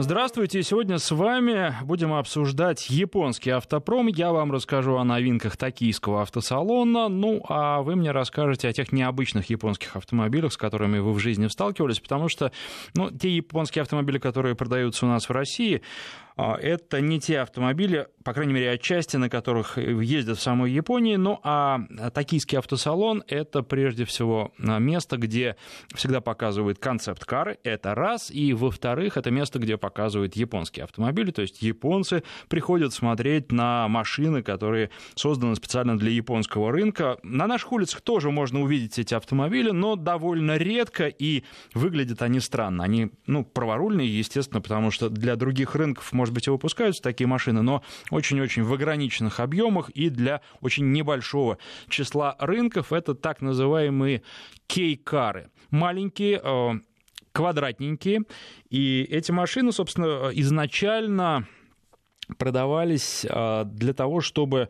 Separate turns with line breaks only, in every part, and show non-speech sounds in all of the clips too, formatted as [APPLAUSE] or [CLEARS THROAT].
Здравствуйте. Сегодня с вами будем обсуждать японский автопром. Я вам расскажу о новинках токийского автосалона. Ну, а вы мне расскажете о тех необычных японских автомобилях, с которыми вы в жизни сталкивались, потому что ну, те японские автомобили, которые продаются у нас в России, это не те автомобили, по крайней мере, отчасти, на которых ездят в самой Японии, ну а токийский автосалон – это прежде всего место, где всегда показывают концепт-кары, это раз, и во-вторых, это место, где показывают японские автомобили, то есть японцы приходят смотреть на машины, которые созданы специально для японского рынка. На наших улицах тоже можно увидеть эти автомобили, но довольно редко, и выглядят они странно. Они, ну, праворульные, естественно, потому что для других рынков можно может быть, и выпускаются такие машины, но очень-очень в ограниченных объемах и для очень небольшого числа рынков. Это так называемые кей-кары. Маленькие, э, квадратненькие. И эти машины, собственно, изначально продавались а, для того, чтобы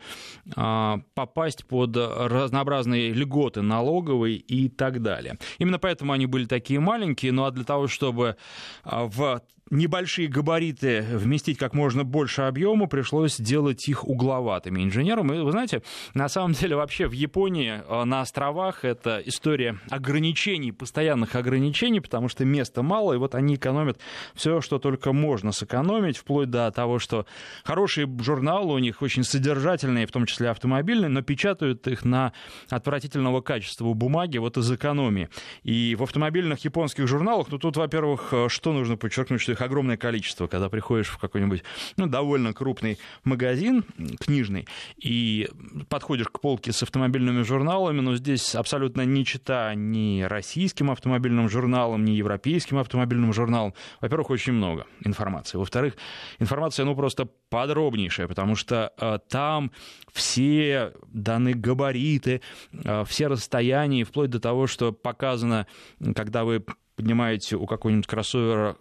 а, попасть под разнообразные льготы налоговые и так далее. Именно поэтому они были такие маленькие, ну а для того, чтобы в небольшие габариты вместить как можно больше объема, пришлось делать их угловатыми инженерам. И вы знаете, на самом деле вообще в Японии на островах это история ограничений, постоянных ограничений, потому что места мало, и вот они экономят все, что только можно сэкономить, вплоть до того, что Хорошие журналы у них, очень содержательные, в том числе автомобильные, но печатают их на отвратительного качества бумаги, вот из экономии. И в автомобильных японских журналах, ну тут, во-первых, что нужно подчеркнуть, что их огромное количество, когда приходишь в какой-нибудь, ну, довольно крупный магазин книжный, и подходишь к полке с автомобильными журналами, но здесь абсолютно не чита ни российским автомобильным журналам, ни европейским автомобильным журналам. Во-первых, очень много информации. Во-вторых, информация, ну, просто подробнейшая, потому что э, там все даны габариты, э, все расстояния, вплоть до того, что показано, когда вы поднимаете у какого-нибудь кроссовера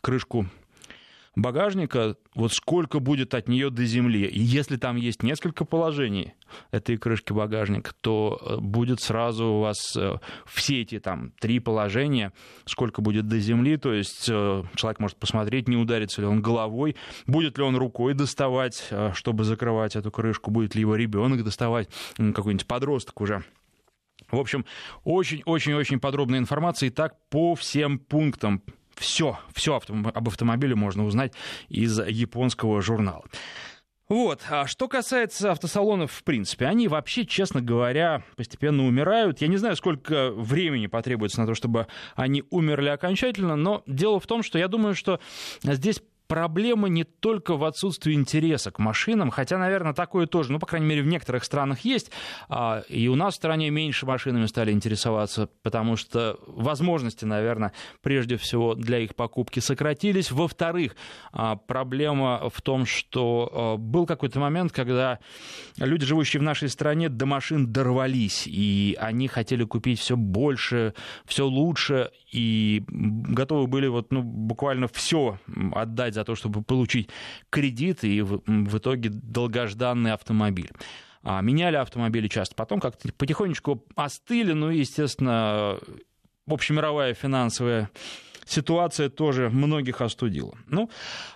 крышку багажника, вот сколько будет от нее до земли. И если там есть несколько положений этой крышки багажника, то э, будет сразу у вас э, все эти там три положения, сколько будет до земли, то есть э, человек может посмотреть, не ударится ли он головой, будет ли он рукой доставать, чтобы закрывать эту крышку, будет ли его ребенок доставать, какой-нибудь подросток уже. В общем, очень-очень-очень подробная информация и так по всем пунктам все, все об автомобиле можно узнать из японского журнала. Вот. А что касается автосалонов, в принципе, они вообще, честно говоря, постепенно умирают. Я не знаю, сколько времени потребуется на то, чтобы они умерли окончательно, но дело в том, что я думаю, что здесь проблема не только в отсутствии интереса к машинам, хотя, наверное, такое тоже, ну, по крайней мере, в некоторых странах есть, а, и у нас в стране меньше машинами стали интересоваться, потому что возможности, наверное, прежде всего для их покупки сократились. Во-вторых, а, проблема в том, что а, был какой-то момент, когда люди, живущие в нашей стране, до машин дорвались, и они хотели купить все больше, все лучше, и готовы были вот, ну, буквально все отдать за то, чтобы получить кредит и в, в итоге долгожданный автомобиль. А, меняли автомобили часто, потом как-то потихонечку остыли, ну и, естественно, общемировая финансовая ситуация тоже многих остудила. Ну,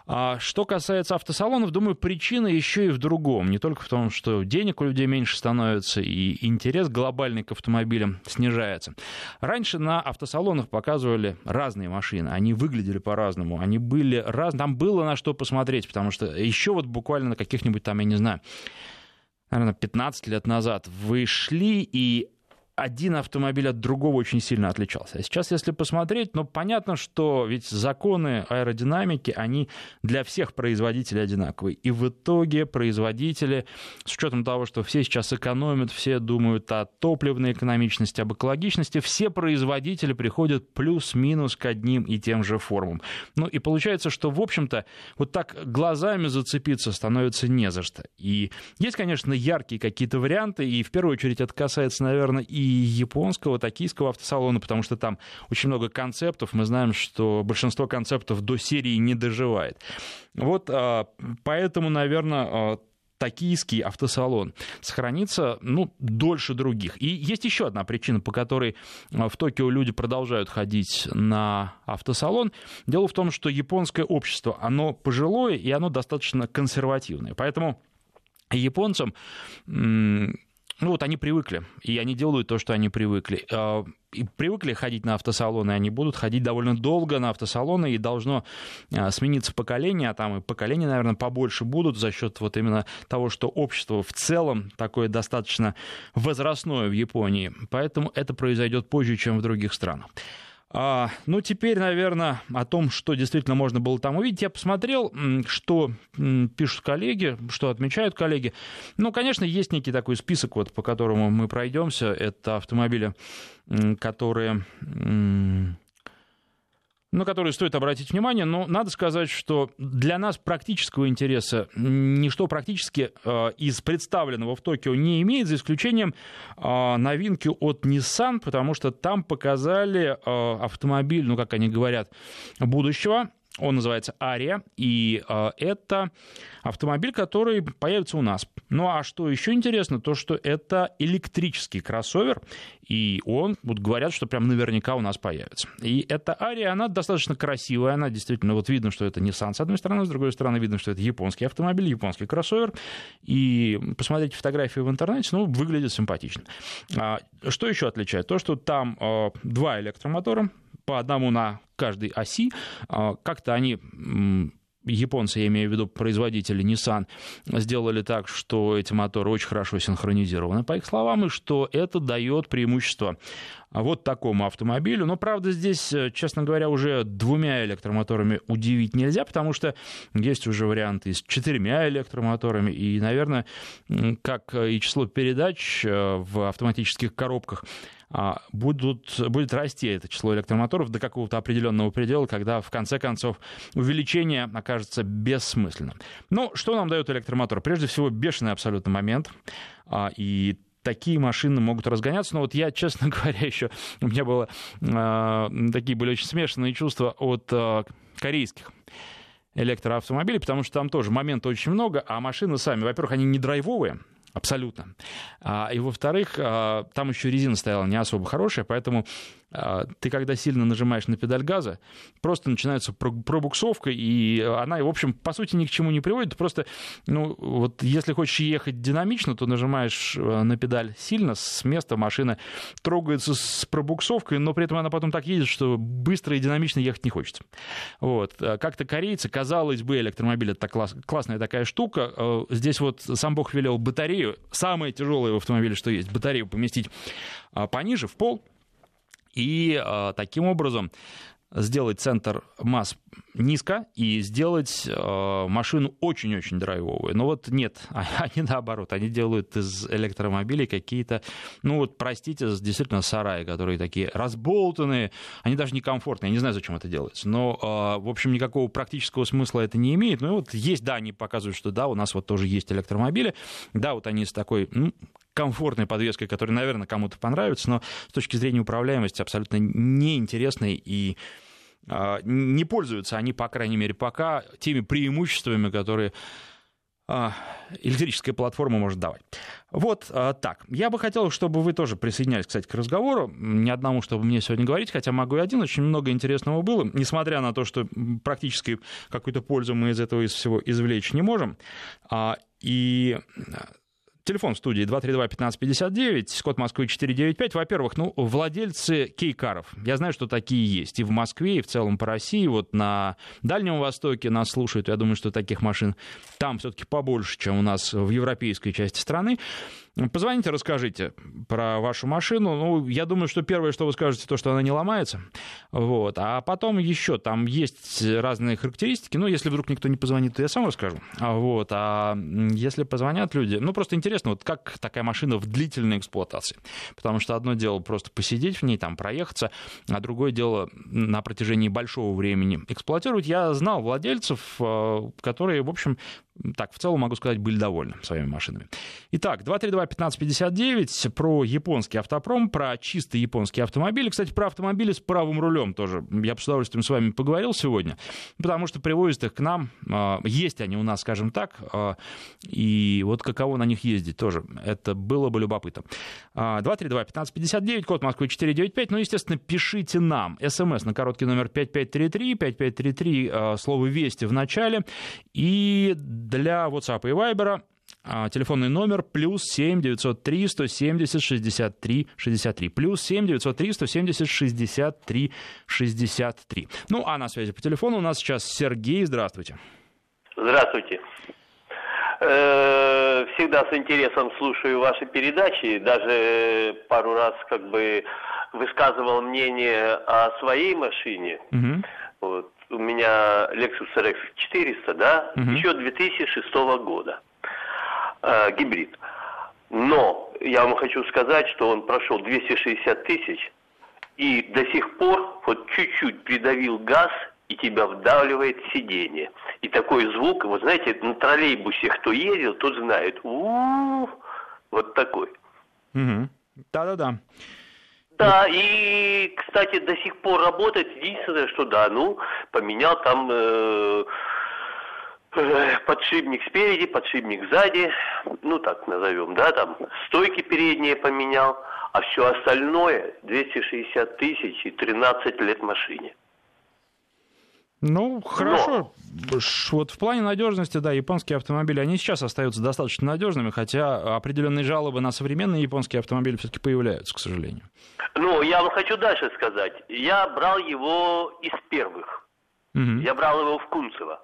а что касается автосалонов, думаю, причина еще и в другом. Не только в том, что денег у людей меньше становится, и интерес глобальный к автомобилям снижается. Раньше на автосалонах показывали разные машины. Они выглядели по-разному. Они были разные. Там было на что посмотреть, потому что еще вот буквально на каких-нибудь там, я не знаю, наверное, 15 лет назад вы шли, и один автомобиль от другого очень сильно отличался. А сейчас, если посмотреть, ну, понятно, что ведь законы аэродинамики, они для всех производителей одинаковые. И в итоге производители, с учетом того, что все сейчас экономят, все думают о топливной экономичности, об экологичности, все производители приходят плюс-минус к одним и тем же формам. Ну, и получается, что, в общем-то, вот так глазами зацепиться становится не за что. И есть, конечно, яркие какие-то варианты, и в первую очередь это касается, наверное, и японского, токийского автосалона, потому что там очень много концептов. Мы знаем, что большинство концептов до серии не доживает. Вот а, поэтому, наверное, а, токийский автосалон сохранится ну, дольше других. И есть еще одна причина, по которой в Токио люди продолжают ходить на автосалон. Дело в том, что японское общество, оно пожилое и оно достаточно консервативное. Поэтому японцам ну вот они привыкли, и они делают то, что они привыкли. А, и привыкли ходить на автосалоны, они будут ходить довольно долго на автосалоны, и должно а, смениться поколение, а там и поколения, наверное, побольше будут за счет вот именно того, что общество в целом такое достаточно возрастное в Японии. Поэтому это произойдет позже, чем в других странах. А, ну, теперь, наверное, о том, что действительно можно было там увидеть. Я посмотрел, что пишут коллеги, что отмечают коллеги. Ну, конечно, есть некий такой список, вот, по которому мы пройдемся. Это автомобили, которые на которые стоит обратить внимание, но надо сказать, что для нас практического интереса ничто практически э, из представленного в Токио не имеет, за исключением э, новинки от Nissan, потому что там показали э, автомобиль, ну, как они говорят, будущего, он называется Ария, и э, это автомобиль, который появится у нас. Ну а что еще интересно, то что это электрический кроссовер, и он, вот говорят, что прям наверняка у нас появится. И эта Ария, она достаточно красивая, она действительно, вот видно, что это Nissan с одной стороны, с другой стороны видно, что это японский автомобиль, японский кроссовер, и посмотрите фотографии в интернете, ну, выглядит симпатично. А, что еще отличает? То, что там э, два электромотора, по одному на каждой оси. А, как-то они японцы, я имею в виду производители Nissan, сделали так, что эти моторы очень хорошо синхронизированы, по их словам, и что это дает преимущество вот такому автомобилю. Но, правда, здесь, э, честно говоря, уже двумя электромоторами удивить нельзя, потому что есть уже варианты с четырьмя электромоторами, и, наверное, как и число передач э, в автоматических коробках будут, будет расти это число электромоторов до какого-то определенного предела, когда в конце концов увеличение окажется бессмысленным. Ну, что нам дает электромотор? Прежде всего, бешеный абсолютно момент. А, и такие машины могут разгоняться. Но вот я, честно [LAUGHS] говоря, еще у меня было э, такие были очень смешанные чувства от корейских электроавтомобилей, потому что там тоже моментов очень много, а машины сами, во-первых, они не драйвовые, Абсолютно. А, и во-вторых, а, там еще резина стояла не особо хорошая, поэтому ты когда сильно нажимаешь на педаль газа, просто начинается пробуксовка, и она, в общем, по сути ни к чему не приводит. Просто, ну, вот если хочешь ехать динамично, то нажимаешь э, на педаль сильно, с места машина трогается с пробуксовкой, но при этом она потом так едет, что быстро и динамично ехать не хочется. Вот. Как-то корейцы, казалось бы, электромобиль — это класс, классная такая штука. Э, здесь вот сам Бог велел батарею, самое тяжелое в автомобиле, что есть, батарею поместить а, пониже, в пол, и э, таким образом сделать центр масс низко и сделать э, машину очень-очень драйвовую. Но вот нет, [LAUGHS] они наоборот, они делают из электромобилей какие-то, ну вот, простите, действительно сараи, которые такие разболтанные, они даже некомфортные, я не знаю, зачем это делается, но, э, в общем, никакого практического смысла это не имеет. Ну вот есть, да, они показывают, что да, у нас вот тоже есть электромобили, да, вот они с такой, ну, комфортной подвеской, которая, наверное, кому-то понравится, но с точки зрения управляемости абсолютно неинтересной и а, не пользуются они, по крайней мере, пока теми преимуществами, которые а, электрическая платформа может давать. Вот а, так. Я бы хотел, чтобы вы тоже присоединялись, кстати, к разговору. Ни одному, чтобы мне сегодня говорить, хотя могу и один. Очень много интересного было, несмотря на то, что практически какую-то пользу мы из этого из всего извлечь не можем. И Телефон в студии 232-1559, код Москвы 495. Во-первых, ну, владельцы кейкаров. Я знаю, что такие есть и в Москве, и в целом по России. Вот на Дальнем Востоке нас слушают. Я думаю, что таких машин там все-таки побольше, чем у нас в европейской части страны. Позвоните, расскажите про вашу машину. Ну, я думаю, что первое, что вы скажете, то, что она не ломается. Вот. А потом еще там есть разные характеристики. Ну, если вдруг никто не позвонит, то я сам расскажу. Вот. А если позвонят люди, ну, просто интересно, вот как такая машина в длительной эксплуатации. Потому что одно дело просто посидеть в ней, там, проехаться, а другое дело на протяжении большого времени эксплуатировать. Я знал владельцев, э, которые, в общем, так, в целом могу сказать, были довольны своими машинами. Итак, 232-1559 про японский автопром, про чистый японский автомобиль. Кстати, про автомобили с правым рулем тоже. Я с удовольствием с вами поговорил сегодня, потому что привозят их к нам. А, есть они у нас, скажем так, а, и вот каково на них ездить тоже. Это было бы любопытно. 232-1559, код Москвы 495. Ну, естественно, пишите нам. СМС на короткий номер 5533, 5533, слово «Вести» в начале. И для WhatsApp и Viber а, телефонный номер плюс 7 903 170 63 63. Плюс 7 903 170 63 63. Ну, а на связи по телефону у нас сейчас Сергей. Здравствуйте.
Здравствуйте. Э, всегда с интересом слушаю ваши передачи. Даже пару раз как бы высказывал мнение о своей машине. Угу. Вот у меня Lexus RX 400, да, угу. еще 2006 года, э, гибрид. Но я вам хочу сказать, что он прошел 260 тысяч, и до сих пор вот чуть-чуть придавил газ, и тебя вдавливает сиденье. И такой звук, вот знаете, на троллейбусе кто ездил, тот знает. У-у-у, вот такой.
Угу.
Да, и, кстати, до сих пор работает. Единственное, что да, ну, поменял там э, э, подшипник спереди, подшипник сзади, ну, так назовем, да, там, стойки передние поменял, а все остальное 260 тысяч и 13 лет машине.
Ну, хорошо. Но... Вот в плане надежности, да, японские автомобили, они сейчас остаются достаточно надежными, хотя определенные жалобы на современные японские автомобили все-таки появляются, к сожалению.
Ну, я вам хочу дальше сказать. Я брал его из первых. Угу. Я брал его в Кунцево.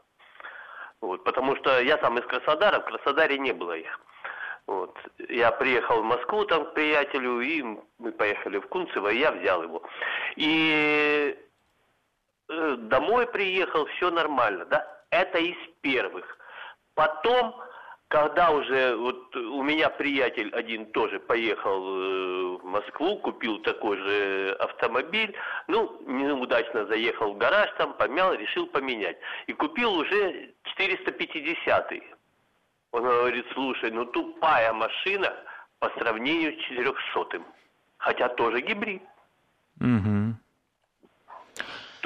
Вот, потому что я сам из Краснодара, в Краснодаре не было их. Вот. Я приехал в Москву там к приятелю, и мы поехали в Кунцево, и я взял его. И домой приехал, все нормально, да? Это из первых. Потом, когда уже вот у меня приятель один тоже поехал э, в Москву, купил такой же автомобиль, ну, неудачно заехал в гараж, там помял, решил поменять. И купил уже 450-й. Он говорит, слушай, ну тупая машина по сравнению с 400-м. Хотя тоже гибрид. Угу.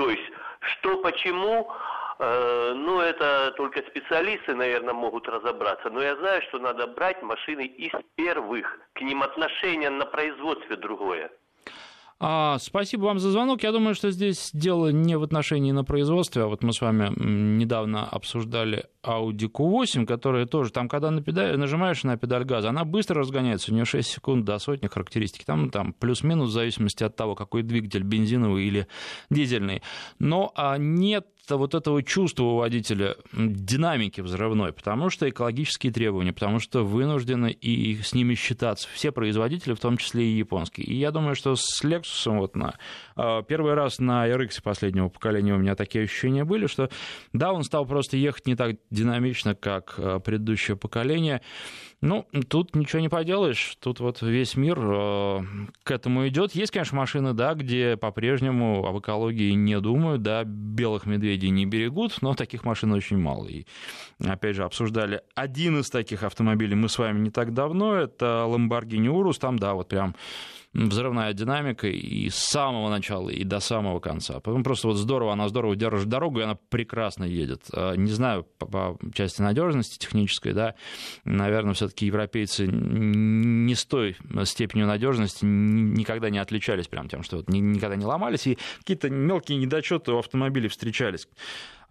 То есть, что, почему, э, ну, это только специалисты, наверное, могут разобраться. Но я знаю, что надо брать машины из первых. К ним отношение на производстве другое.
А, спасибо вам за звонок. Я думаю, что здесь дело не в отношении на производстве, а вот мы с вами недавно обсуждали Audi Q8, которая тоже, там, когда на педаль, нажимаешь на педаль газа, она быстро разгоняется, у нее 6 секунд до сотни характеристики. Там, там плюс-минус в зависимости от того, какой двигатель, бензиновый или дизельный. Но а, нет вот этого чувства у водителя динамики взрывной, потому что экологические требования, потому что вынуждены и с ними считаться все производители, в том числе и японские. И я думаю, что с Lexus вот на а, первый раз на RX последнего поколения у меня такие ощущения были, что да, он стал просто ехать не так динамично, как а, предыдущее поколение, ну, тут ничего не поделаешь. Тут вот весь мир э, к этому идет. Есть, конечно, машины, да, где по-прежнему об экологии не думают, да, белых медведей не берегут, но таких машин очень мало. И, опять же, обсуждали один из таких автомобилей мы с вами не так давно. Это Lamborghini Urus. Там, да, вот прям взрывная динамика и с самого начала, и до самого конца. Потом просто вот здорово, она здорово держит дорогу, и она прекрасно едет. А, не знаю, по, по части надежности технической, да, наверное, все-таки европейцы не с той степенью надежности никогда не отличались прям тем, что вот никогда не ломались, и какие-то мелкие недочеты у автомобилей встречались.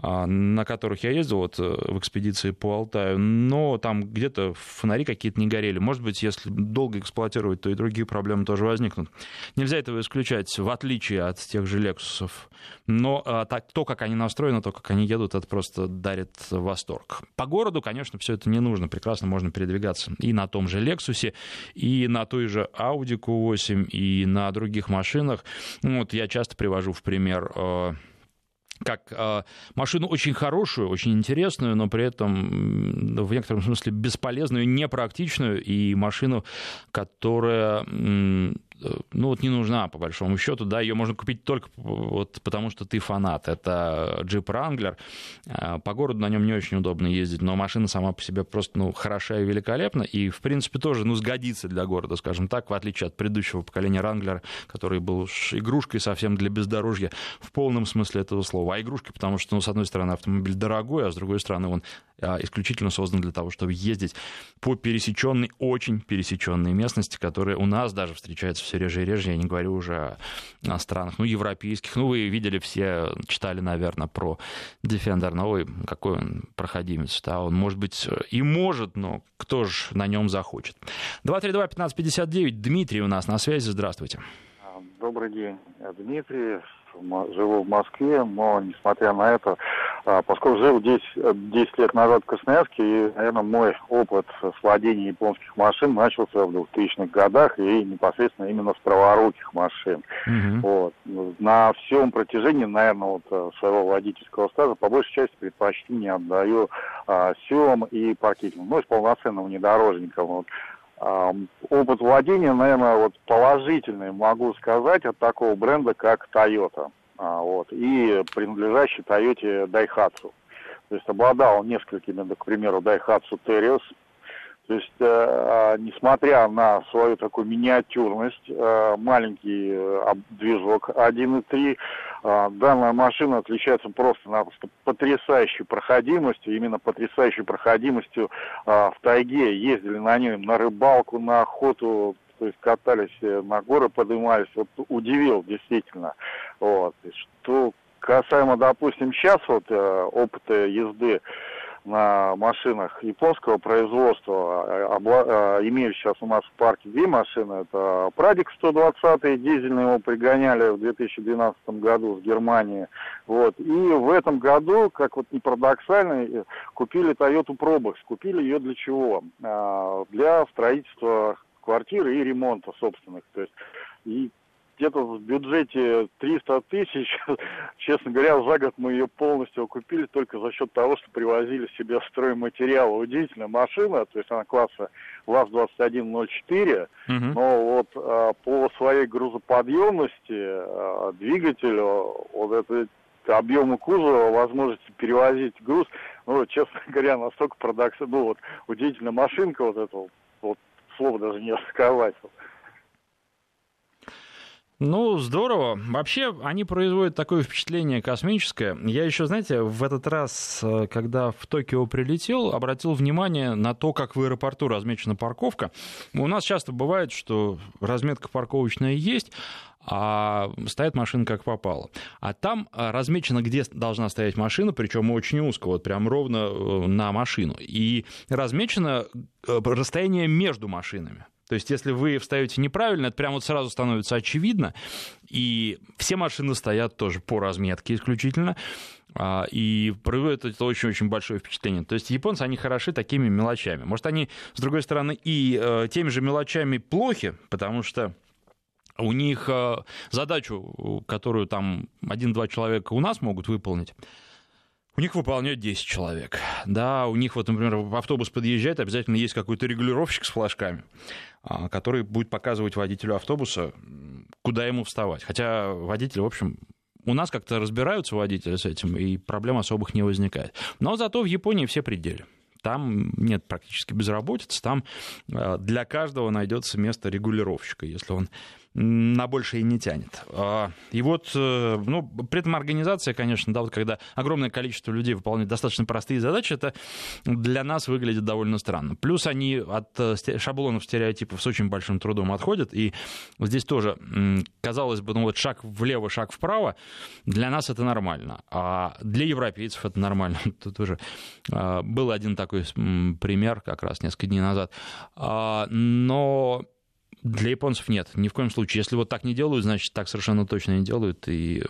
А, на которых я ездил вот, э, в экспедиции по Алтаю, но там где-то фонари какие-то не горели. Может быть, если долго эксплуатировать, то и другие проблемы тоже возникнут. Нельзя этого исключать, в отличие от тех же Лексусов. Но а, так, то, как они настроены, то, как они едут, это просто дарит восторг. По городу, конечно, все это не нужно. Прекрасно можно передвигаться и на том же Лексусе, и на той же Audi Q8, и на других машинах. Вот я часто привожу в пример э, как э, машину очень хорошую, очень интересную, но при этом в некотором смысле бесполезную, непрактичную, и машину, которая ну вот не нужна, по большому счету, да, ее можно купить только вот потому, что ты фанат. Это Jeep Wrangler. По городу на нем не очень удобно ездить, но машина сама по себе просто, ну, хороша и великолепна, и, в принципе, тоже, ну, сгодится для города, скажем так, в отличие от предыдущего поколения Wrangler, который был игрушкой совсем для бездорожья в полном смысле этого слова. А игрушкой, потому что, ну, с одной стороны, автомобиль дорогой, а с другой стороны, он а, исключительно создан для того, чтобы ездить по пересеченной, очень пересеченной местности, которая у нас даже встречается все реже и реже. Я не говорю уже о странах, ну, европейских. Ну, вы видели все, читали, наверное, про Defender. Ну, ой, какой он проходимец. Да? Он, может быть, и может, но кто же на нем захочет. 232-1559. Дмитрий у нас на связи. Здравствуйте.
Добрый день, Дмитрий живу в Москве, но несмотря на это, а, поскольку жил 10, 10 лет назад в Красноярске, и, наверное, мой опыт с владением японских машин начался в 2000-х годах и непосредственно именно с праворуких машин. Mm-hmm. Вот. На всем протяжении, наверное, вот э, своего водительского стажа по большей части предпочтение отдаю а, силам и паркетингу, ну, с полноценным внедорожником. Вот. Опыт владения, наверное, вот положительный могу сказать от такого бренда, как Toyota. А, вот, и принадлежащий Toyota Daihatsu. То есть обладал несколькими, к примеру, Daihatsu Terios, то есть, э, а, несмотря на свою такую миниатюрность, э, маленький э, движок 1.3, э, данная машина отличается просто-напросто потрясающей проходимостью, именно потрясающей проходимостью э, в тайге. Ездили на ней на рыбалку, на охоту, то есть катались э, на горы, поднимались. Вот удивил действительно. Вот. Что касаемо, допустим, сейчас вот э, опыта езды, на машинах японского производства. А, а, имею сейчас у нас в парке две машины. Это Прадик 120, дизельный его пригоняли в 2012 году с Германии. Вот. И в этом году, как вот не парадоксально, купили Toyota Probox. Купили ее для чего? А, для строительства квартиры и ремонта собственных. То есть и где-то в бюджете 300 тысяч. [LAUGHS] Честно говоря, за год мы ее полностью окупили только за счет того, что привозили себе стройматериалы. Удивительная машина, то есть она класса ВАЗ-2104, угу. но вот а, по своей грузоподъемности а, двигателю, вот это объему кузова, возможности перевозить груз, ну, честно [LAUGHS] говоря, настолько парадоксально, ну, вот, удивительная машинка вот этого, вот, слово даже не рассказать.
Ну, здорово. Вообще, они производят такое впечатление космическое. Я еще, знаете, в этот раз, э, когда в Токио прилетел, обратил внимание на то, как в аэропорту размечена парковка. У нас часто бывает, что разметка парковочная есть, а стоит машина как попало. А там э, размечено, где должна стоять машина, причем очень узко, вот прям ровно э, на машину. И размечено расстояние между машинами. То есть, если вы встаете неправильно, это прямо вот сразу становится очевидно. И все машины стоят тоже по разметке исключительно. А, и производит это очень-очень большое впечатление. То есть японцы, они хороши такими мелочами. Может, они, с другой стороны, и э, теми же мелочами плохи, потому что у них э, задачу, которую там один-два человека у нас могут выполнить, у них выполняют 10 человек. Да, у них вот, например, автобус подъезжает, обязательно есть какой-то регулировщик с флажками. А, который будет показывать водителю автобуса, куда ему вставать. Хотя водитель, в общем, у нас как-то разбираются водители с этим, и проблем особых не возникает. Но зато в Японии все пределы. Там нет практически безработицы, там а, для каждого найдется место регулировщика, если он на большее не тянет. А, и вот, э, ну, при этом организация, конечно, да, вот когда огромное количество людей выполняет достаточно простые задачи, это для нас выглядит довольно странно. Плюс они от э, шаблонов стереотипов с очень большим трудом отходят, и здесь тоже, казалось бы, ну вот шаг влево, шаг вправо, для нас это нормально, а для европейцев это нормально. [LAUGHS] Тут уже а, был один такой пример как раз несколько дней назад. А, но для японцев нет, ни в коем случае. Если вот так не делают, значит, так совершенно точно не делают. И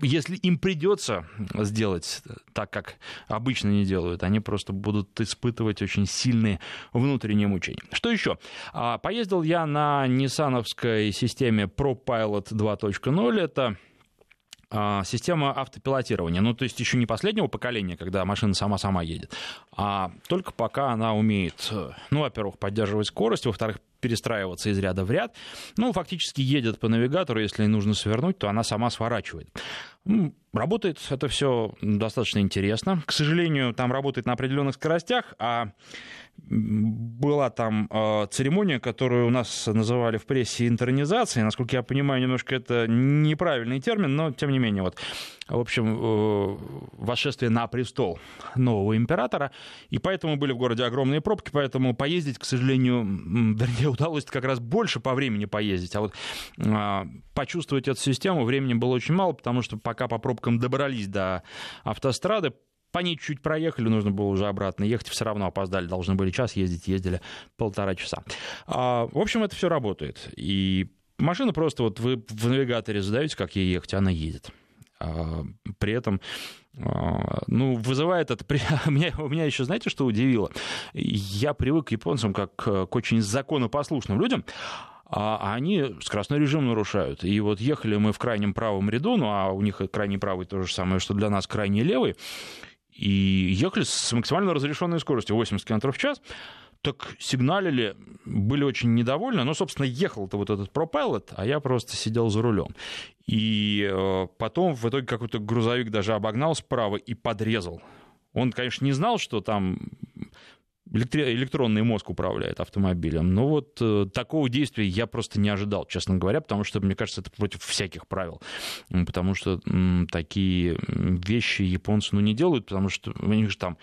если им придется сделать так, как обычно не делают, они просто будут испытывать очень сильные внутренние мучения. Что еще? А, поездил я на ниссановской системе ProPilot 2.0. Это система автопилотирования. Ну, то есть еще не последнего поколения, когда машина сама-сама едет, а только пока она умеет, ну, во-первых, поддерживать скорость, во-вторых, перестраиваться из ряда в ряд. Ну, фактически едет по навигатору, если нужно свернуть, то она сама сворачивает. Работает это все достаточно интересно. К сожалению, там работает на определенных скоростях, а была там э, церемония, которую у нас называли в прессе интернизацией. Насколько я понимаю, немножко это неправильный термин, но тем не менее, вот, в общем, э, восшествие на престол нового императора. И поэтому были в городе огромные пробки, поэтому поездить, к сожалению, вернее, [LAUGHS] удалось как раз больше по времени поездить. А вот э, почувствовать эту систему времени было очень мало, потому что пока по пробкам добрались до автострады, по ней чуть проехали, нужно было уже обратно ехать, все равно опоздали, должны были час ездить, ездили полтора часа. А, в общем, это все работает. И машина просто, вот вы в навигаторе задаете, как ей ехать, она едет. А, при этом а, ну, вызывает это... [LAUGHS] Меня, меня еще, знаете, что удивило? Я привык к японцам как к очень законопослушным людям, а они скоростной режим нарушают. И вот ехали мы в крайнем правом ряду, ну а у них крайний правый то же самое, что для нас крайний левый, и ехали с максимально разрешенной скоростью 80 км в час, так сигналили, были очень недовольны, но, собственно, ехал-то вот этот пропеллет, а я просто сидел за рулем. И э, потом в итоге какой-то грузовик даже обогнал справа и подрезал. Он, конечно, не знал, что там электронный мозг управляет автомобилем. Но вот э, такого действия я просто не ожидал, честно говоря, потому что, мне кажется, это против всяких правил. Потому что м, такие вещи японцы ну, не делают, потому что у них же там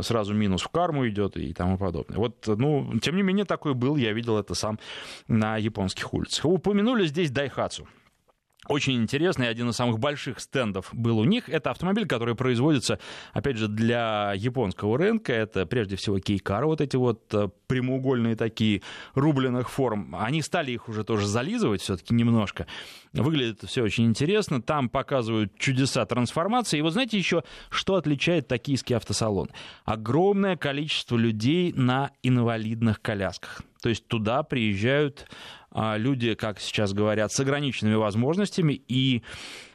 сразу минус в карму идет и тому подобное. Вот, ну, тем не менее, такой был, я видел это сам на японских улицах. Упомянули здесь Дайхацу. Очень интересный, один из самых больших стендов был у них. Это автомобиль, который производится, опять же, для японского рынка. Это прежде всего кейкары, вот эти вот э, прямоугольные такие рубленых форм. Они стали их уже тоже зализывать все-таки немножко. Выглядит все очень интересно. Там показывают чудеса трансформации. И вот знаете еще, что отличает токийский автосалон? Огромное количество людей на инвалидных колясках. То есть туда приезжают а, люди, как сейчас говорят, с ограниченными возможностями, и,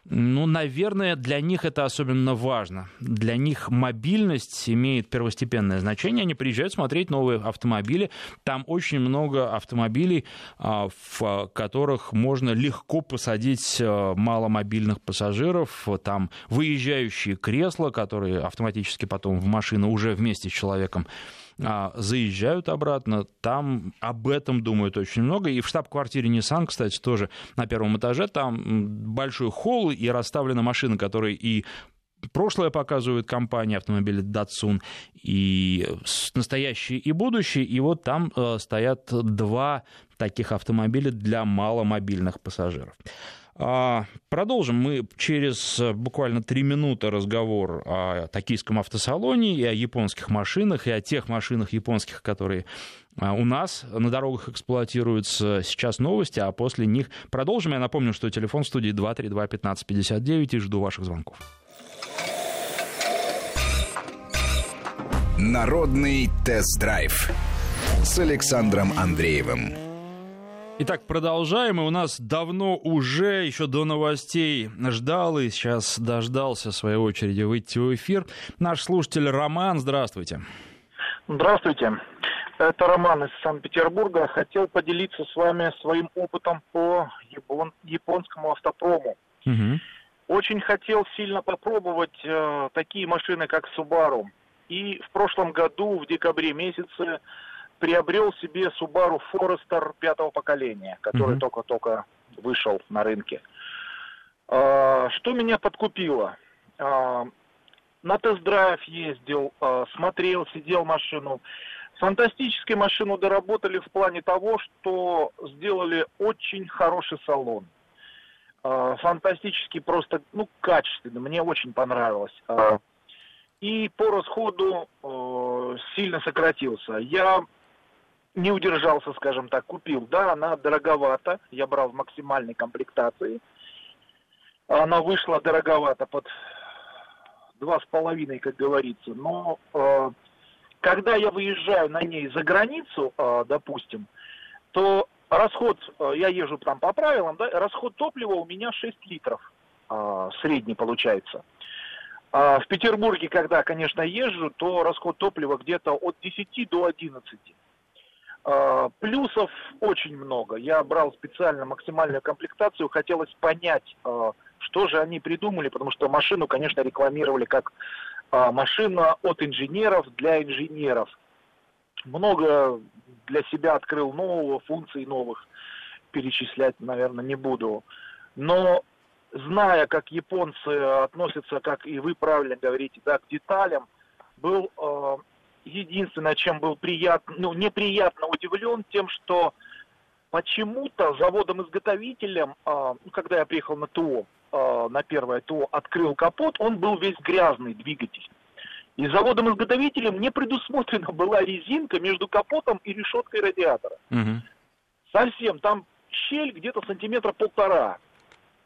ну, наверное, для них это особенно важно. Для них мобильность имеет первостепенное значение. Они приезжают смотреть новые автомобили. Там очень много автомобилей, а, в которых можно легко посадить а, маломобильных пассажиров. Там выезжающие кресла, которые автоматически потом в машину уже вместе с человеком заезжают обратно, там об этом думают очень много. И в штаб-квартире Nissan, кстати, тоже на первом этаже, там большой холл и расставлены машины, которые и прошлое показывают компания автомобилей Datsun, и настоящее и будущее, и вот там э, стоят два таких автомобиля для маломобильных пассажиров. А, продолжим мы через э, буквально три минуты разговор о токийском автосалоне и о японских машинах, и о тех машинах японских, которые а, у нас на дорогах эксплуатируются сейчас новости, а после них продолжим. Я напомню, что телефон в студии 232-1559 и жду ваших звонков.
Народный тест-драйв с Александром Андреевым.
Итак, продолжаем. И у нас давно уже, еще до новостей, ждал и сейчас дождался своей очереди выйти в эфир. Наш слушатель Роман, здравствуйте.
Здравствуйте. Это Роман из Санкт-Петербурга. Хотел поделиться с вами своим опытом по япон... японскому автопрому. Угу. Очень хотел сильно попробовать э, такие машины, как Subaru. И в прошлом году, в декабре месяце, приобрел себе Subaru Forester пятого поколения, который mm-hmm. только-только вышел на рынке. А, что меня подкупило? А, на тест-драйв ездил, а, смотрел, сидел машину. Фантастически машину доработали в плане того, что сделали очень хороший салон. Фантастически просто, ну, качественно. Мне очень понравилось. И по расходу сильно сократился. Я не удержался, скажем так, купил. Да, она дороговата, я брал в максимальной комплектации. Она вышла дороговато под два с половиной, как говорится. Но э, когда я выезжаю на ней за границу, э, допустим, то расход, э, я езжу там по правилам, да, расход топлива у меня 6 литров. э, средний получается. А в Петербурге, когда, конечно, езжу, то расход топлива где-то от 10 до 11. А, плюсов очень много. Я брал специально максимальную комплектацию, хотелось понять, а, что же они придумали, потому что машину, конечно, рекламировали как а, машина от инженеров для инженеров. Много для себя открыл нового, функций новых перечислять, наверное, не буду. Но зная, как японцы относятся, как и вы правильно говорите, да, к деталям, был единственное, чем был приятно, ну, неприятно удивлен тем, что почему-то заводом-изготовителем, э, когда я приехал на ТО, э, на первое ТО, открыл капот, он был весь грязный, двигатель. И заводом-изготовителем не предусмотрена была резинка между капотом и решеткой радиатора. Угу. Совсем, там щель где-то сантиметра полтора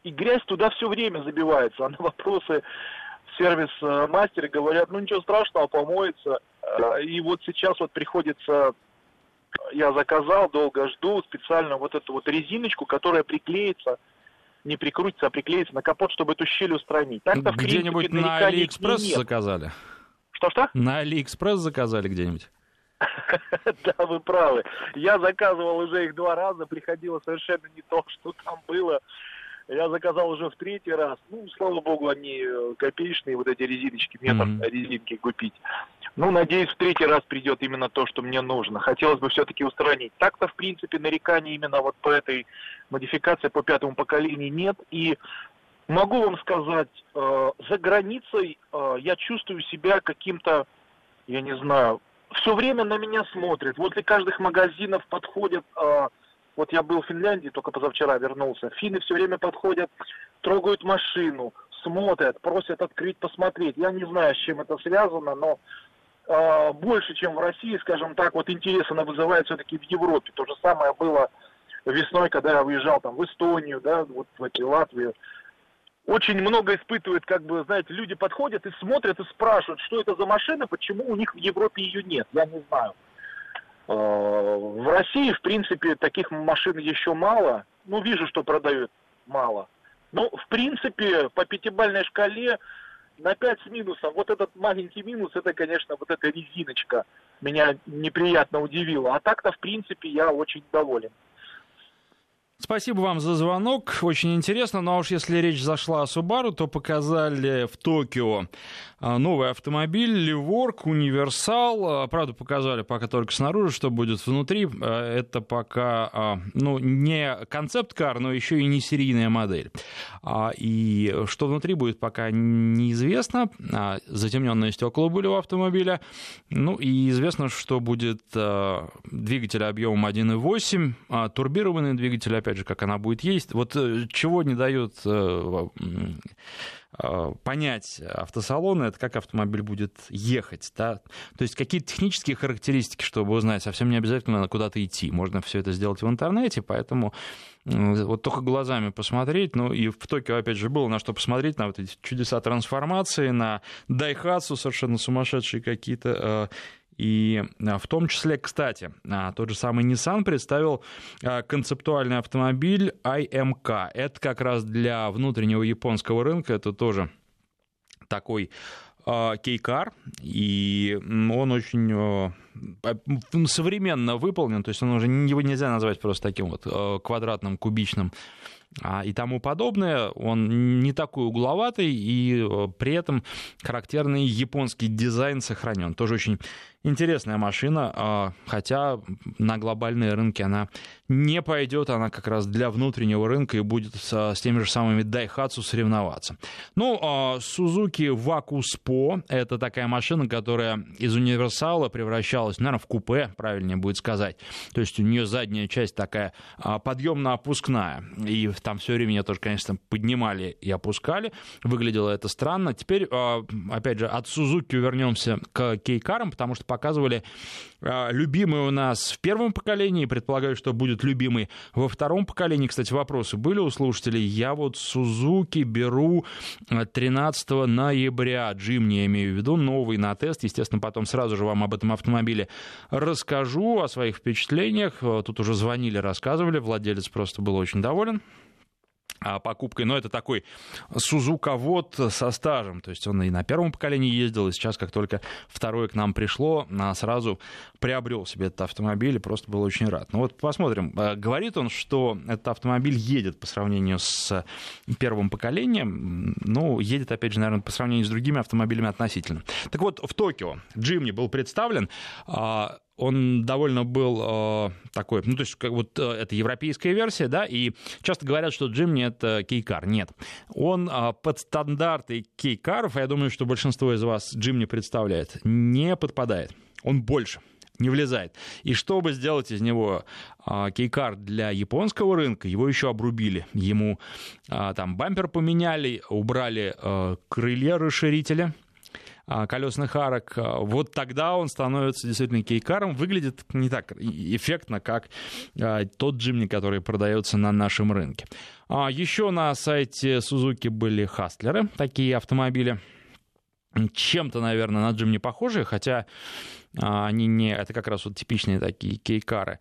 и грязь туда все время забивается. А на вопросы сервис-мастеры говорят, ну ничего страшного, помоется. Э, и вот сейчас вот приходится, я заказал, долго жду, специально вот эту вот резиночку, которая приклеится, не прикрутится, а приклеится на капот, чтобы эту щель устранить.
Так-то, где-нибудь принципе, на Алиэкспресс заказали?
Что-что?
На Алиэкспресс заказали где-нибудь? [LAUGHS]
Да, вы правы. Я заказывал уже их два раза, приходило совершенно не то, что там было. Я заказал уже в третий раз. Ну, слава богу, они э, копеечные, вот эти резиночки, метр mm-hmm. резинки купить. Ну, надеюсь, в третий раз придет именно то, что мне нужно. Хотелось бы все-таки устранить. Так-то, в принципе, нареканий именно вот по этой модификации по пятому поколению нет. И могу вам сказать, э, за границей э, я чувствую себя каким-то, я не знаю, все время на меня смотрят. Возле каждых магазинов подходят э, вот я был в Финляндии, только позавчера вернулся. Финны все время подходят, трогают машину, смотрят, просят открыть, посмотреть. Я не знаю, с чем это связано, но э, больше, чем в России, скажем так, вот интерес она вызывает все-таки в Европе. То же самое было весной, когда я выезжал там в Эстонию, да, вот в эти Латвию. Очень много испытывают, как бы, знаете, люди подходят и смотрят и спрашивают, что это за машина, почему у них в Европе ее нет. Я не знаю. Э, в России, в принципе, таких машин еще мало. Ну, вижу, что продают мало. Но, в принципе, по пятибальной шкале на 5 с минусом. Вот этот маленький минус, это, конечно, вот эта резиночка меня неприятно удивила. А так-то, в принципе, я очень доволен.
Спасибо вам за звонок. Очень интересно. Но ну, а уж если речь зашла о Subaru, то показали в Токио а, новый автомобиль Ливорг, Универсал. А, правда, показали пока только снаружи, что будет внутри. Это пока, ну, не концепт-кар, но еще и не серийная модель. И что внутри будет, пока неизвестно. Затемненные стекла были у автомобиля. Ну, и известно, что будет двигатель объемом 1.8, турбированный двигатель, опять опять же, как она будет есть. Вот э, чего не дает э, э, понять автосалоны, это как автомобиль будет ехать. Да? То есть какие-то технические характеристики, чтобы узнать, совсем не обязательно куда-то идти. Можно все это сделать в интернете, поэтому вот только глазами посмотреть, ну и в Токио, опять же, было на что посмотреть, на вот эти чудеса трансформации, на Дайхатсу совершенно сумасшедшие какие-то и а, в том числе, кстати, а, тот же самый Nissan представил а, концептуальный автомобиль IMK. Это как раз для внутреннего японского рынка, это тоже такой кейкар, и он очень современно выполнен, то есть он уже его нельзя назвать просто таким вот квадратным, кубичным и тому подобное. Он не такой угловатый, и при этом характерный японский дизайн сохранен. Тоже очень интересная машина, а, хотя на глобальные рынки она не пойдет, она как раз для внутреннего рынка и будет с, теми же самыми Daihatsu соревноваться. Ну, а, Suzuki Vacuspо — это такая машина, которая из универсала превращалась, наверное, в купе, правильнее будет сказать. То есть у нее задняя часть такая а, подъемно-опускная. И там все время ее тоже, конечно, поднимали и опускали. Выглядело это странно. Теперь, опять же, от Suzuki вернемся к кейкарам, потому что показывали а, любимый у нас в первом поколении, предполагаю, что будет любимый во втором поколении. Кстати, вопросы были у слушателей. Я вот Сузуки беру 13 а, ноября. Джимни я имею в виду, новый на тест. Естественно, потом сразу же вам об этом автомобиле расскажу, о своих впечатлениях. Тут уже звонили, рассказывали. Владелец просто был очень доволен. А, покупкой, но это такой Сузука-вод со стажем, то есть он и на первом поколении ездил, и сейчас, как только второе к нам пришло, а, сразу приобрел себе этот автомобиль и просто был очень рад. Ну вот посмотрим. А, говорит он, что этот автомобиль едет по сравнению с первым поколением, ну, едет, опять же, наверное, по сравнению с другими автомобилями относительно. Так вот, в Токио Джимни был представлен, он довольно был э, такой, ну, то есть, как вот э, это европейская версия, да, и часто говорят, что Джимни это кейкар. Нет. Он э, под стандарты кейкаров, я думаю, что большинство из вас Джимни представляет, не подпадает. Он больше не влезает. И чтобы сделать из него э, кейкар для японского рынка, его еще обрубили. Ему э, там бампер поменяли, убрали э, крылья расширителя, а, колесных арок, а, вот тогда он становится действительно кейкаром. Выглядит не так эффектно, как а, тот джимни, который продается на нашем рынке. Еще на сайте Suzuki были хастлеры, такие автомобили. Чем-то, наверное, на джимни похожие, хотя они не... Это как раз вот типичные такие кейкары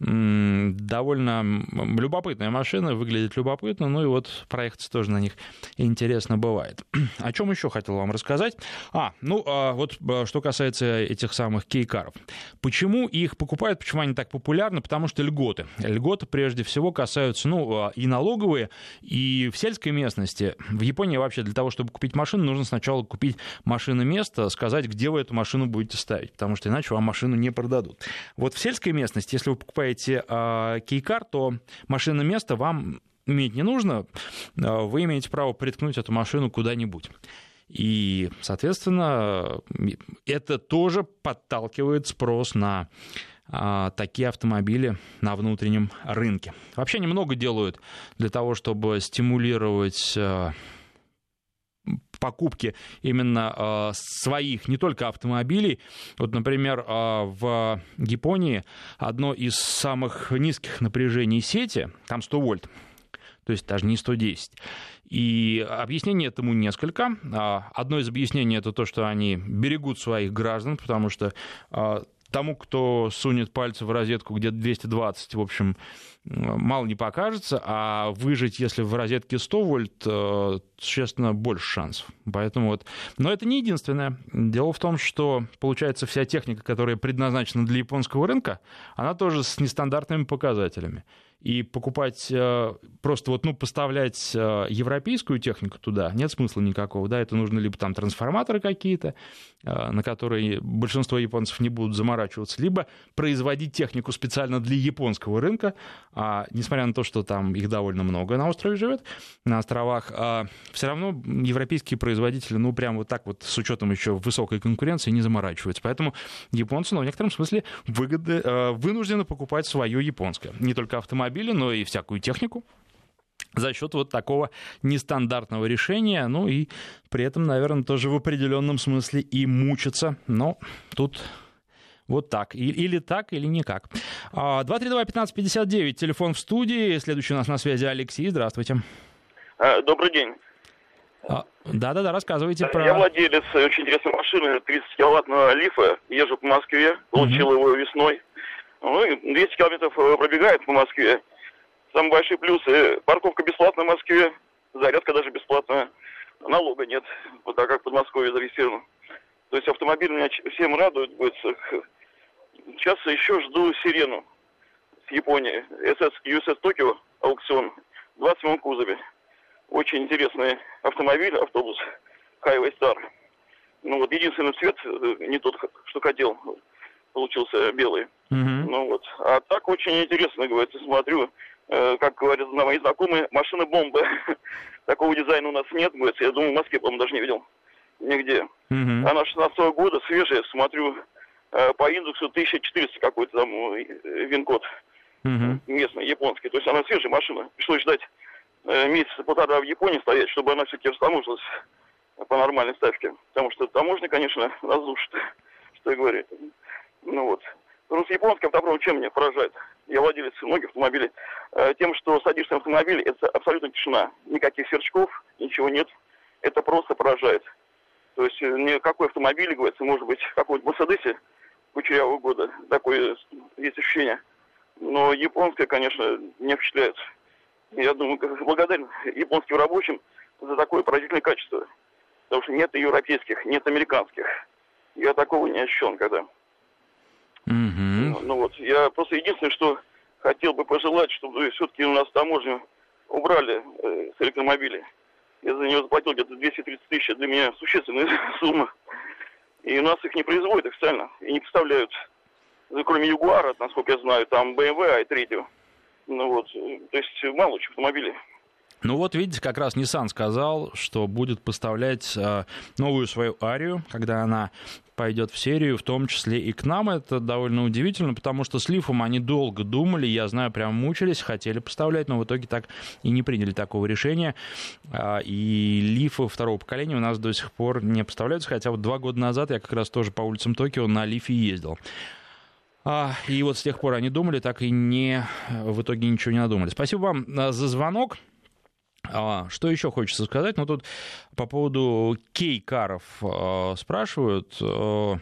довольно любопытная машина, выглядит любопытно, ну и вот проехаться тоже на них интересно бывает. [CLEARS THROAT] О чем еще хотел вам рассказать? А, ну а вот а, что касается этих самых кейкаров. Почему их покупают, почему они так популярны? Потому что льготы. Льготы прежде всего касаются, ну, а, и налоговые, и в сельской местности. В Японии вообще для того, чтобы купить машину, нужно сначала купить машину место, сказать, где вы эту машину будете ставить, потому что иначе вам машину не продадут. Вот в сельской местности, если вы покупаете э, кейкар, то машина место вам иметь не нужно, а, вы имеете право приткнуть эту машину куда-нибудь. И, соответственно, это тоже подталкивает спрос на а, такие автомобили на внутреннем рынке. Вообще немного делают для того, чтобы стимулировать покупки именно э, своих, не только автомобилей. Вот, например, э, в Японии одно из самых низких напряжений сети, там 100 вольт, то есть даже не 110. И объяснений этому несколько. А, одно из объяснений это то, что они берегут своих граждан, потому что тому, кто сунет пальцы в розетку где-то 220, в общем, мало не покажется, а выжить, если в розетке 100 вольт, э, существенно больше шансов. Поэтому вот... Но это не единственное. Дело в том, что, получается, вся техника, которая предназначена для японского рынка, она тоже с нестандартными показателями и покупать э, просто вот, ну, поставлять э, европейскую технику туда нет смысла никакого, да, это нужно либо там трансформаторы какие-то, э, на которые большинство японцев не будут заморачиваться, либо производить технику специально для японского рынка, а, несмотря на то, что там их довольно много на острове живет, на островах, а, все равно европейские производители, ну, прям вот так вот с учетом еще высокой конкуренции не заморачиваются, поэтому японцы, ну, в некотором смысле выгоды, вынуждены покупать свое японское, не только автомобиль, автомобили, но и всякую технику за счет вот такого нестандартного решения, ну и при этом, наверное, тоже в определенном смысле и мучиться, но тут вот так. Или так, или никак. 232-1559, а, телефон в студии. Следующий у нас на связи Алексей. Здравствуйте.
А, добрый день.
А, да-да-да, рассказывайте про...
Я владелец очень интересной машины, 30 киловаттного лифа, езжу по Москве, получил угу. его весной. Ну, 200 километров э, пробегает по Москве. Самые большие плюсы. Парковка бесплатная в Москве, зарядка даже бесплатная. Налога нет, вот так как в Подмосковье зарегистрировано. То есть автомобиль меня всем радует. Будет. Сейчас еще жду сирену с Японии. SS, USS Tokyo аукцион в 27 кузове. Очень интересный автомобиль, автобус Highway Star. Ну вот единственный цвет, э, не тот, что хотел, получился белый. Mm-hmm. Ну вот. А так очень интересно, говорится, смотрю, э, как говорят мои знакомые, машина бомба. [LAUGHS] Такого дизайна у нас нет, говорится. Я думаю, в Москве, по-моему, даже не видел. Нигде. Mm-hmm. Она 16 -го года, свежая, смотрю, э, по индексу 1400 какой-то там э, вин-код. Mm-hmm. Местный, японский. То есть она свежая машина. Пришлось ждать э, месяца полтора в Японии стоять, чтобы она все-таки растаможилась по нормальной ставке. Потому что таможня, конечно, [LAUGHS] разрушит, что и говорить. Ну вот. С японским автопромом чем меня поражает? Я владелец многих автомобилей. Э, тем, что садишься в автомобиль, это абсолютно тишина. Никаких сверчков, ничего нет. Это просто поражает. То есть э, никакой автомобиль, говорится, может быть, какой-то Мерседесе кучерявого года. Такое есть ощущение. Но японское, конечно, не впечатляет. Я думаю, благодарен японским рабочим за такое поразительное качество. Потому что нет европейских, нет американских. Я такого не ощущал никогда. Mm-hmm. Ну вот, я просто единственное, что хотел бы пожелать, чтобы все-таки у нас таможню убрали э, с электромобилей. Я за него заплатил где-то 230 тысяч, для меня существенная [LAUGHS] сумма. И у нас их не производят официально, и не поставляют. Ну, кроме Ягуара, насколько я знаю, там BMW i3. Ну вот, э, то есть мало очень автомобилей.
Ну вот видите, как раз Nissan сказал, что будет поставлять э, новую свою Арию, когда она пойдет в серию, в том числе и к нам. Это довольно удивительно, потому что с Лифом они долго думали, я знаю, прям мучились, хотели поставлять, но в итоге так и не приняли такого решения. А, и Лифы второго поколения у нас до сих пор не поставляются, хотя вот два года назад я как раз тоже по улицам Токио на Лифе ездил. А, и вот с тех пор они думали, так и не, в итоге ничего не надумали. Спасибо вам а, за звонок. А, что еще хочется сказать? Ну, тут по поводу кейкаров э, спрашивают. Э,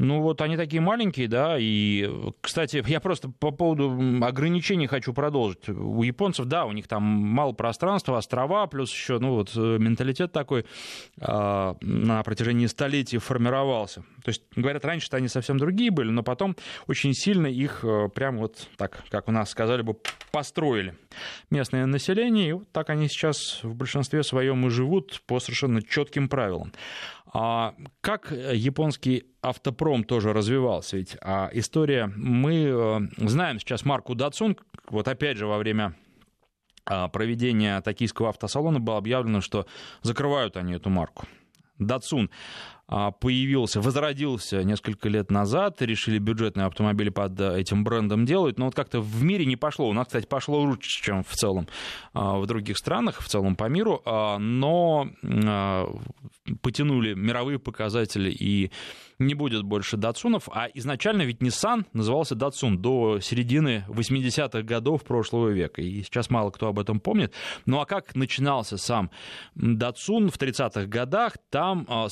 ну вот они такие маленькие, да, и, кстати, я просто по поводу ограничений хочу продолжить. У японцев, да, у них там мало пространства, острова, плюс еще, ну вот, э, менталитет такой э, на протяжении столетий формировался. То есть, говорят, раньше-то они совсем другие были, но потом очень сильно их э, прям вот так, как у нас сказали бы, построили местное население, и вот так они сейчас в большинстве своем и живут по совершенно четким правилам. А как японский автопром тоже развивался? Ведь а история, мы э, знаем сейчас марку Datsun, вот опять же во время а, проведения токийского автосалона было объявлено, что закрывают они эту марку. А, появился, возродился несколько лет назад, решили бюджетные автомобили под этим брендом делать, но вот как-то в мире не пошло. У нас, кстати, пошло лучше, чем в целом а, в других странах, в целом по миру, а, но потянули мировые показатели и не будет больше датсунов, а изначально ведь Nissan назывался Datsun до середины 80-х годов прошлого века, и сейчас мало кто об этом помнит. Ну а как начинался сам Datsun в 30-х годах? Там а,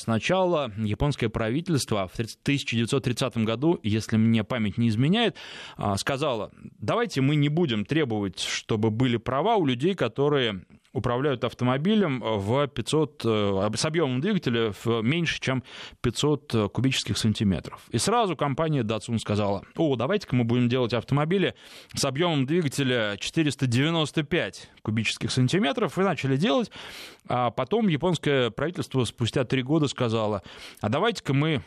японское правительство в 1930 году, если мне память не изменяет, а, сказало, давайте мы не будем требовать, чтобы были права у людей, которые управляют автомобилем в 500, э, с объемом двигателя в меньше, чем 500 э, кубических сантиметров. И сразу компания Datsun сказала, о, давайте-ка мы будем делать автомобили с объемом двигателя 495 кубических сантиметров, и начали делать. А потом японское правительство спустя три года сказало, а давайте-ка мы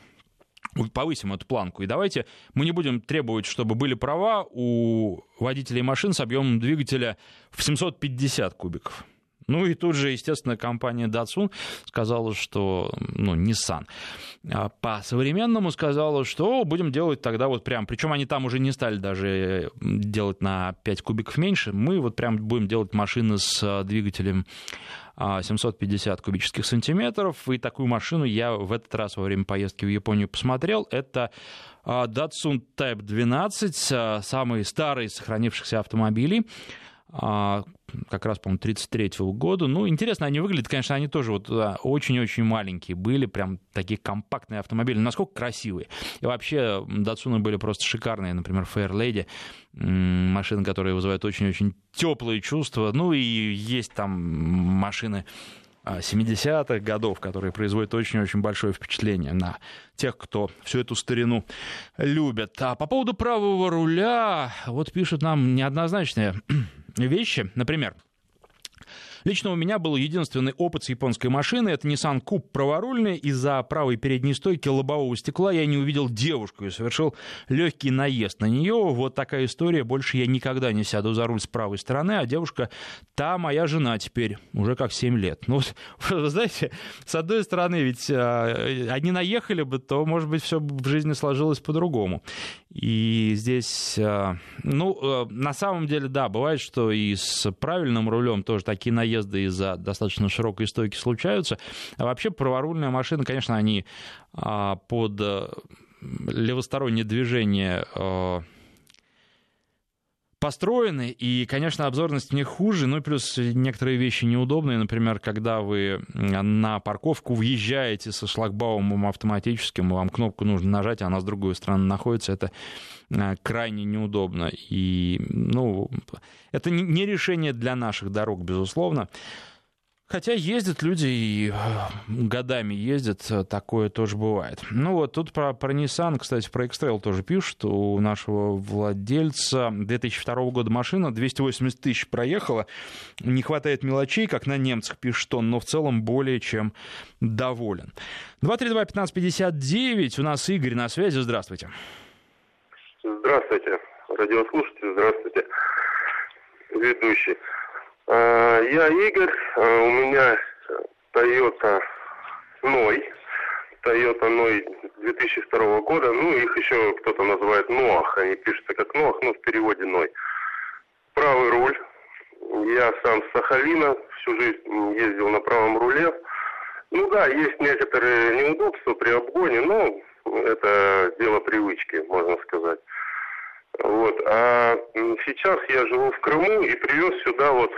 повысим эту планку. И давайте мы не будем требовать, чтобы были права у водителей машин с объемом двигателя в 750 кубиков. Ну и тут же, естественно, компания Datsun сказала, что, ну, Nissan. А по-современному сказала, что будем делать тогда вот прям, причем они там уже не стали даже делать на 5 кубиков меньше, мы вот прям будем делать машины с двигателем 750 а, кубических сантиметров, и такую машину я в этот раз во время поездки в Японию посмотрел. Это а, Datsun Type 12, а, самый старый из сохранившихся автомобилей как раз, по-моему, 33-го года. Ну, интересно они выглядят, конечно, они тоже вот очень-очень маленькие были, прям такие компактные автомобили, насколько красивые. И вообще, Датсуны были просто шикарные, например, Fairlady, машины, которые вызывают очень-очень теплые чувства. Ну, и есть там машины 70-х годов, которые производят очень-очень большое впечатление на тех, кто всю эту старину любит. А по поводу правого руля, вот пишут нам неоднозначные вещи. Например, Лично у меня был единственный опыт с японской машины. Это Nissan Coupe праворульный. Из-за правой передней стойки лобового стекла я не увидел девушку и совершил легкий наезд на нее. Вот такая история. Больше я никогда не сяду за руль с правой стороны, а девушка та моя жена теперь, уже как 7 лет. Ну, [LAUGHS] вы знаете, с одной стороны, ведь э, они наехали бы, то, может быть, все в жизни сложилось по-другому. И здесь, э, ну, э, на самом деле, да, бывает, что и с правильным рулем тоже такие наезды из-за достаточно широкой стойки случаются. А вообще праворульные машины, конечно, они а, под левостороннее движение построены, и, конечно, обзорность не хуже, ну и плюс некоторые вещи неудобные, например, когда вы на парковку въезжаете со шлагбаумом автоматическим, вам кнопку нужно нажать, а она с другой стороны находится, это э, крайне неудобно. И, ну, это не решение для наших дорог, безусловно. Хотя ездят люди и э, годами ездят, э, такое тоже бывает. Ну вот, тут про, про Nissan, кстати, про X-Trail тоже пишут. У нашего владельца 2002 года машина 280 тысяч проехала. Не хватает мелочей, как на немцах пишет он, но в целом более чем доволен. 232-1559, у нас Игорь на связи, здравствуйте.
Здравствуйте, радиослушатели, здравствуйте, ведущий. А, я Игорь, а, у меня Toyota Ной, Toyota Ной 2002 года, ну их еще кто-то называет Ноах, они пишутся как Ноах, ну в переводе Ной. Правый руль, я сам с Сахалина, всю жизнь ездил на правом руле. Ну да, есть некоторые неудобства при обгоне, но это дело привычки, можно сказать. Вот. А сейчас я живу в Крыму и привез сюда вот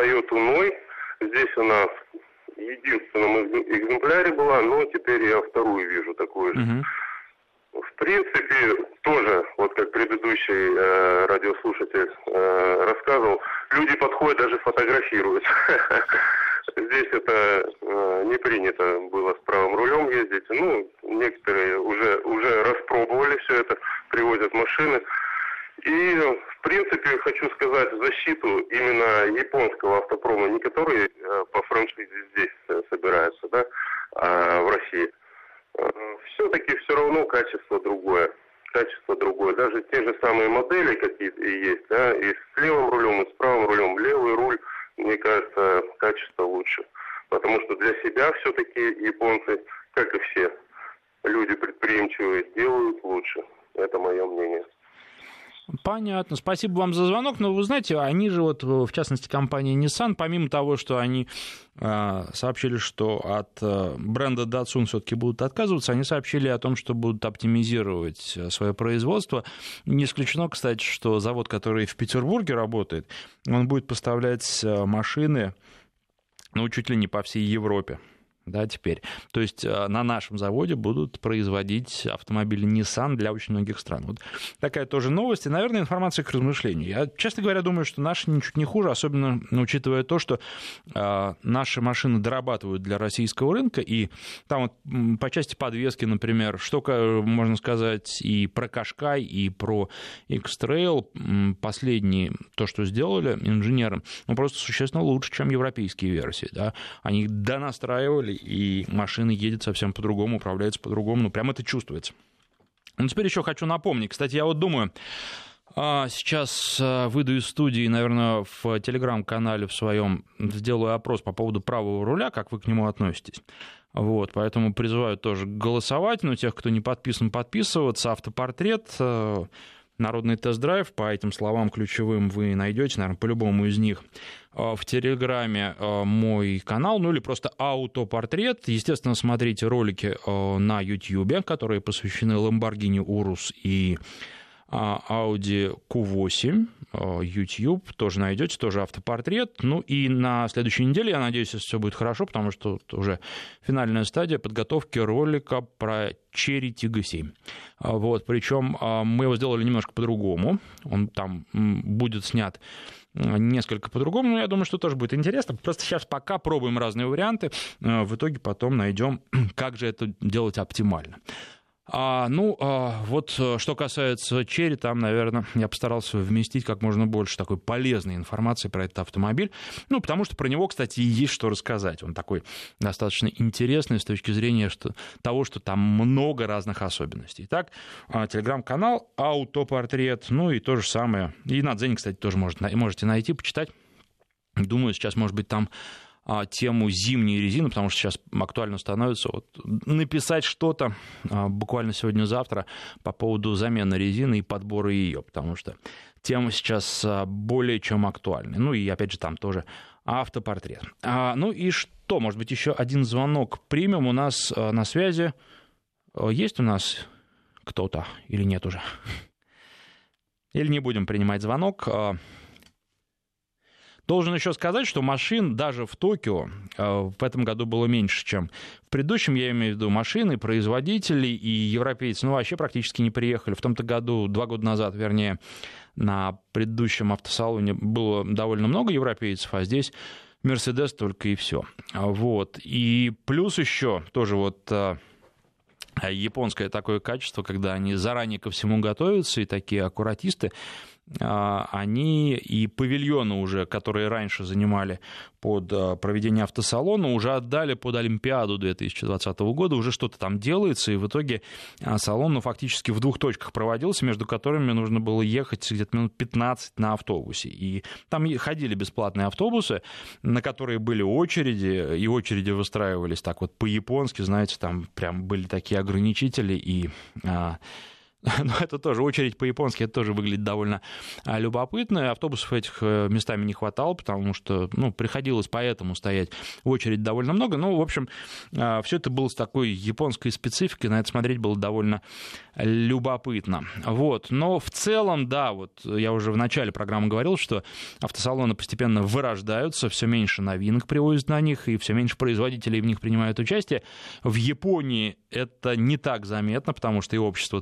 Toyota Ной. Здесь она в единственном экземпляре была, но теперь я вторую вижу такую же. Угу. В принципе, тоже, вот как предыдущий э, радиослушатель э, рассказывал, люди подходят, даже фотографируют. [LAUGHS] Здесь это э, не принято было с правым рулем ездить. Ну, некоторые уже, уже распробовали все это, привозят машины. И, в принципе, хочу сказать защиту именно японского автопрома, не который э, по франшизе здесь э, собирается, да, а в России. Э, Все-таки все равно качество другое. Качество другое. Даже те же самые модели какие есть, да, и с левым рулем, и с правым рулем. Левый руль, мне кажется, качество лучше. Потому что для себя все-таки японцы, как и все люди предприимчивые, делают лучше. Это мое мнение.
Понятно. Спасибо вам за звонок. Но вы знаете, они же вот, в частности, компания Nissan, помимо того, что они э, сообщили, что от э, бренда Datsun все-таки будут отказываться, они сообщили о том, что будут оптимизировать э, свое производство. Не исключено, кстати, что завод, который в Петербурге работает, он будет поставлять машины, ну, чуть ли не по всей Европе да, теперь. То есть э, на нашем заводе будут производить автомобили Nissan для очень многих стран. Вот такая тоже новость, и, наверное, информация к размышлению. Я, честно говоря, думаю, что наши ничуть не хуже, особенно учитывая то, что э, наши машины дорабатывают для российского рынка, и там вот по части подвески, например, что можно сказать и про Кашкай, и про X-Trail, последние, то, что сделали инженеры, ну, просто существенно лучше, чем европейские версии, да, они донастраивали и машина едет совсем по-другому, управляется по-другому, ну, прям это чувствуется. Ну, теперь еще хочу напомнить, кстати, я вот думаю, а, Сейчас а, выйду из студии, наверное, в телеграм-канале в своем сделаю опрос по поводу правого руля, как вы к нему относитесь. Вот, поэтому призываю тоже голосовать, но тех, кто не подписан, подписываться. Автопортрет, э, народный тест-драйв, по этим словам ключевым вы найдете, наверное, по любому из них э, в Телеграме э, мой канал, ну или просто аутопортрет. Естественно, смотрите ролики э, на YouTube, которые посвящены Lamborghini Urus и Audi Q8, YouTube, тоже найдете, тоже автопортрет. Ну и на следующей неделе, я надеюсь, все будет хорошо, потому что уже финальная стадия подготовки ролика про Cherry Tiggo 7. Вот, причем мы его сделали немножко по-другому. Он там будет снят несколько по-другому, но я думаю, что тоже будет интересно. Просто сейчас пока пробуем разные варианты, в итоге потом найдем, [CLEARS THROAT] как же это делать оптимально. А, ну, а, вот э, что касается Черри, там, наверное, я постарался вместить как можно больше такой полезной информации про этот автомобиль. Ну, потому что про него, кстати, есть что рассказать. Он такой достаточно интересный с точки зрения что, того, что там много разных особенностей. Итак, а, телеграм-канал, аутопортрет, ну и то же самое. И на Дзене, кстати, тоже может, можете найти, почитать. Думаю, сейчас, может быть, там тему зимней резины, потому что сейчас актуально становится вот, написать что-то а, буквально сегодня-завтра по поводу замены резины и подбора ее, потому что тема сейчас а, более чем актуальна. Ну и опять же там тоже автопортрет. Ну и что, может быть, еще один звонок примем у нас на связи. Есть у нас кто-то или нет уже? [LAUGHS] Или не будем принимать звонок. Должен еще сказать, что машин даже в Токио а, в этом году было меньше, чем в предыдущем. Я имею в виду машины, производители и европейцы. Ну, вообще практически не приехали. В том-то году, два года назад, вернее, на предыдущем автосалоне было довольно много европейцев, а здесь Мерседес только и все. Вот. И плюс еще тоже вот а, японское такое качество, когда они заранее ко всему готовятся и такие аккуратисты, они и павильоны уже, которые раньше занимали под а, проведение автосалона, уже отдали под Олимпиаду 2020 года, уже что-то там делается, и в итоге а, салон ну, фактически в двух точках проводился, между которыми нужно было ехать где-то минут 15 на автобусе. И там ходили бесплатные автобусы, на которые были очереди, и очереди выстраивались так вот по-японски, знаете, там прям были такие ограничители, и [LAUGHS] но это тоже очередь по-японски, это тоже выглядит довольно а, любопытно. Автобусов этих э, местами не хватало, потому что ну, приходилось поэтому стоять очередь довольно много. Ну, в общем, а, все это было с такой японской спецификой, на это смотреть было довольно любопытно. Вот. Но в целом, да, вот я уже в начале программы говорил, что автосалоны постепенно вырождаются, все меньше новинок привозят на них, и все меньше производителей в них принимают участие. В Японии это не так заметно, потому что и общество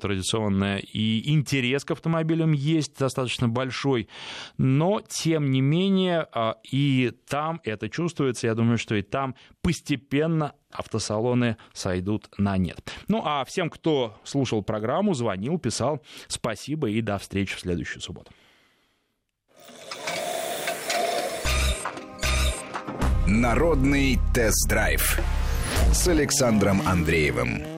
традиционное, и интерес к автомобилям есть достаточно большой, но тем не менее а, и там это чувствуется, я думаю, что и там постепенно автосалоны сойдут на нет. Ну а всем, кто слушал программу, звонил, писал, спасибо и до встречи в следующую субботу.
Народный тест-драйв с Александром Андреевым.